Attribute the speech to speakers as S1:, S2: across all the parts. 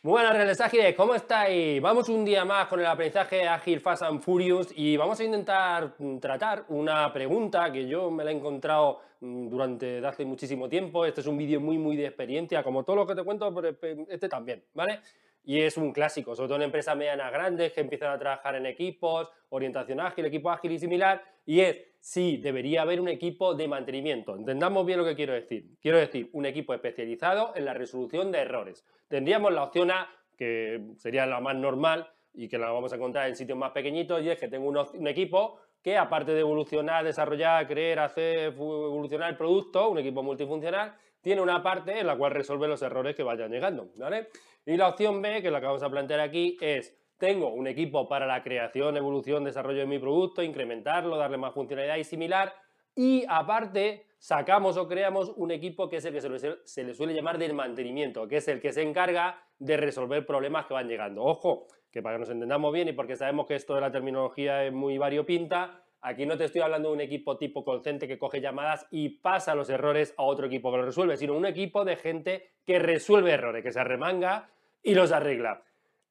S1: Buenas, Reales Ágiles, ¿cómo estáis? Vamos un día más con el aprendizaje ágil Fast and Furious y vamos a intentar mm, tratar una pregunta que yo me la he encontrado mm, durante hace muchísimo tiempo. Este es un vídeo muy, muy de experiencia, como todo lo que te cuento, pero este también, ¿vale? Y es un clásico, sobre todo en empresas medianas grandes que empiezan a trabajar en equipos, orientación ágil, equipo ágil y similar, y es, sí, debería haber un equipo de mantenimiento. Entendamos bien lo que quiero decir. Quiero decir, un equipo especializado en la resolución de errores. Tendríamos la opción A, que sería la más normal y que la vamos a encontrar en sitios más pequeñitos, y es que tengo un, equipo que aparte de evolucionar, desarrollar, creer, hacer evolucionar el producto, un equipo multifuncional, tiene una parte en la cual resuelve los errores que vayan llegando, ¿vale? Y la opción B, que es la que vamos a plantear aquí, es tengo un equipo para la creación, evolución, desarrollo de mi producto, incrementarlo, darle más funcionalidad y similar, y aparte sacamos o creamos un equipo que es el que se le, suele llamar del mantenimiento, que es el que se encarga de resolver problemas que van llegando. Ojo, que para que nos entendamos bien y porque sabemos que esto de la terminología es muy variopinta, Aquí no te estoy hablando de un equipo tipo consciente que coge llamadas y pasa los errores a otro equipo que los resuelve, sino un equipo de gente que resuelve errores, que se arremanga y los arregla.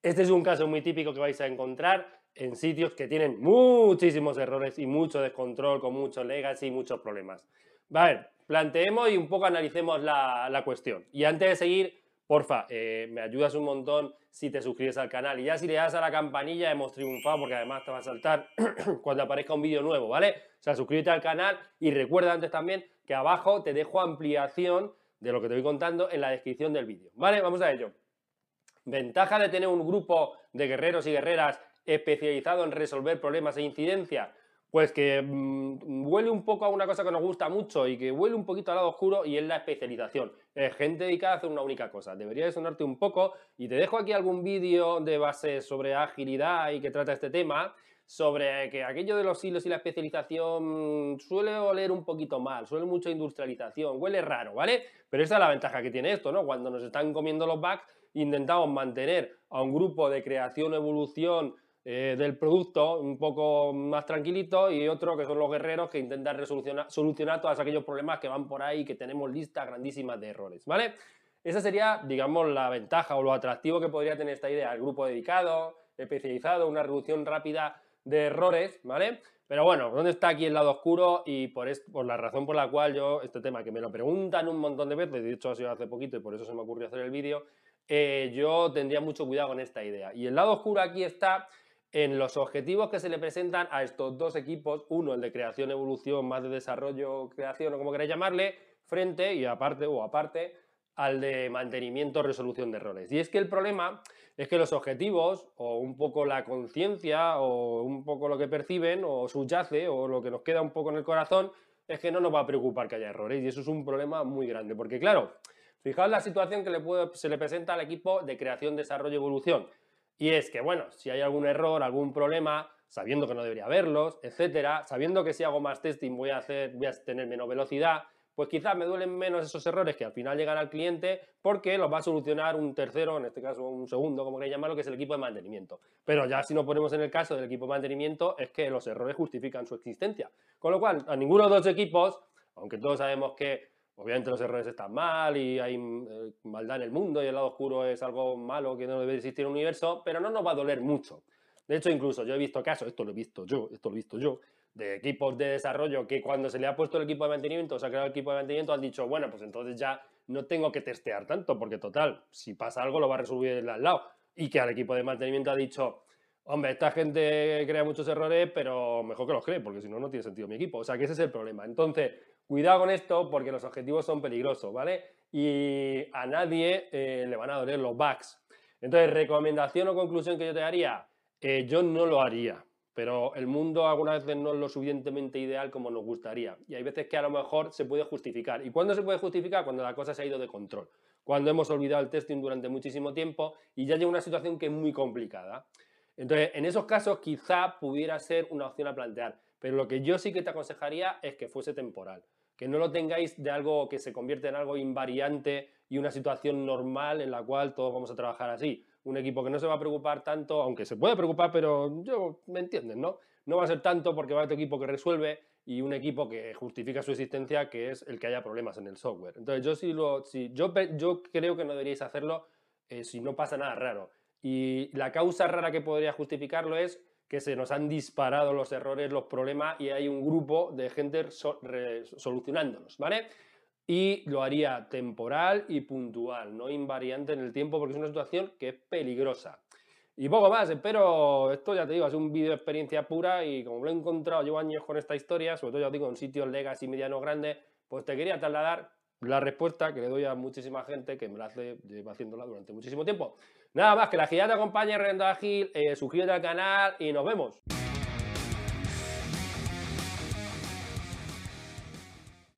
S1: Este es un caso muy típico que vais a encontrar en sitios que tienen muchísimos errores y mucho descontrol, con mucho legacy y muchos problemas. Vale, planteemos y un poco analicemos la, la cuestión. Y antes de seguir, porfa, eh, me ayudas un montón si te suscribes al canal. Y ya si le das a la campanilla hemos triunfado porque además te va a saltar cuando aparezca un vídeo nuevo, ¿vale? O sea, suscríbete al canal y recuerda antes también que abajo te dejo ampliación de lo que te voy contando en la descripción del vídeo, ¿vale? Vamos a ello. Ventaja de tener un grupo de guerreros y guerreras especializado en resolver problemas e incidencias pues que mm, huele un poco a una cosa que nos gusta mucho y que huele un poquito al lado oscuro y es la especialización. Es gente dedicada a hacer una única cosa. Debería de sonarte un poco y te dejo aquí algún vídeo de base sobre agilidad y que trata este tema, sobre que aquello de los hilos y la especialización suele oler un poquito mal, suele mucha industrialización, huele raro, ¿vale? Pero esa es la ventaja que tiene esto, ¿no? Cuando nos están comiendo los bugs, intentamos mantener a un grupo de creación, evolución, eh, del producto un poco más tranquilito y otro que son los guerreros que intentan solucionar todos aquellos problemas que van por ahí que tenemos listas grandísimas de errores, ¿vale? Esa sería, digamos, la ventaja o lo atractivo que podría tener esta idea, el grupo dedicado, especializado, una reducción rápida de errores, ¿vale? Pero bueno, ¿dónde está aquí el lado oscuro? Y por, por la razón por la cual yo, este tema que me lo preguntan un montón de veces, de hecho ha sido hace poquito y por eso se me ocurrió hacer el vídeo, eh, yo tendría mucho cuidado con esta idea. Y el lado oscuro aquí está en los objetivos que se le presentan a estos dos equipos, uno el de creación, evolución, más de desarrollo, creación o como queráis llamarle, frente y aparte o aparte al de mantenimiento, resolución de errores. Y es que el problema es que los objetivos o un poco la conciencia o un poco lo que perciben o subyace o lo que nos queda un poco en el corazón es que no nos va a preocupar que haya errores y eso es un problema muy grande porque claro, fijaos la situación que se le presenta al equipo de creación, desarrollo evolución y es que, bueno, si hay algún error, algún problema, sabiendo que no debería haberlos, etcétera, sabiendo que si hago más testing voy a, hacer, voy a tener menos velocidad, pues quizás me duelen menos esos errores que al final llegan al cliente porque los va a solucionar un tercero, en este caso un segundo, como queréis llamarlo, que es el equipo de mantenimiento. Pero ya si nos ponemos en el caso del equipo de mantenimiento, es que los errores justifican su existencia. Con lo cual, a ninguno de los equipos, aunque todos sabemos que Obviamente los errores están mal y hay eh, maldad en el mundo y el lado oscuro es algo malo que no debe existir en el universo, pero no nos va a doler mucho. De hecho, incluso yo he visto casos, esto lo he visto yo, esto lo he visto yo, de equipos de desarrollo que cuando se le ha puesto el equipo de mantenimiento, se ha creado el equipo de mantenimiento, han dicho, bueno, pues entonces ya no tengo que testear tanto, porque total, si pasa algo lo va a resolver el al lado. Y que al equipo de mantenimiento ha dicho, hombre, esta gente crea muchos errores, pero mejor que los cree, porque si no, no tiene sentido mi equipo. O sea, que ese es el problema. Entonces, Cuidado con esto porque los objetivos son peligrosos, ¿vale? Y a nadie eh, le van a doler los bugs. Entonces, recomendación o conclusión que yo te haría, eh, yo no lo haría, pero el mundo algunas veces no es lo suficientemente ideal como nos gustaría. Y hay veces que a lo mejor se puede justificar. ¿Y cuándo se puede justificar? Cuando la cosa se ha ido de control. Cuando hemos olvidado el testing durante muchísimo tiempo y ya llega una situación que es muy complicada. Entonces, en esos casos quizá pudiera ser una opción a plantear. Pero lo que yo sí que te aconsejaría es que fuese temporal que no lo tengáis de algo que se convierte en algo invariante y una situación normal en la cual todos vamos a trabajar así. Un equipo que no se va a preocupar tanto, aunque se puede preocupar, pero yo, ¿me entienden, no? No va a ser tanto porque va a otro equipo que resuelve y un equipo que justifica su existencia, que es el que haya problemas en el software. Entonces, yo sí lo, yo, yo creo que no deberíais hacerlo eh, si no pasa nada raro. Y la causa rara que podría justificarlo es que se nos han disparado los errores, los problemas y hay un grupo de gente solucionándolos, ¿vale? Y lo haría temporal y puntual, no invariante en el tiempo porque es una situación que es peligrosa. Y poco más, espero, esto ya te digo, es un vídeo de experiencia pura y como lo he encontrado, llevo años con esta historia, sobre todo ya digo, en sitios legacy medianos grandes, pues te quería trasladar la respuesta que le doy a muchísima gente que me la hace, lleva haciéndola durante muchísimo tiempo. Nada más, que la agilidad te acompañe, Renda Ágil, eh, suscríbete al canal y nos vemos.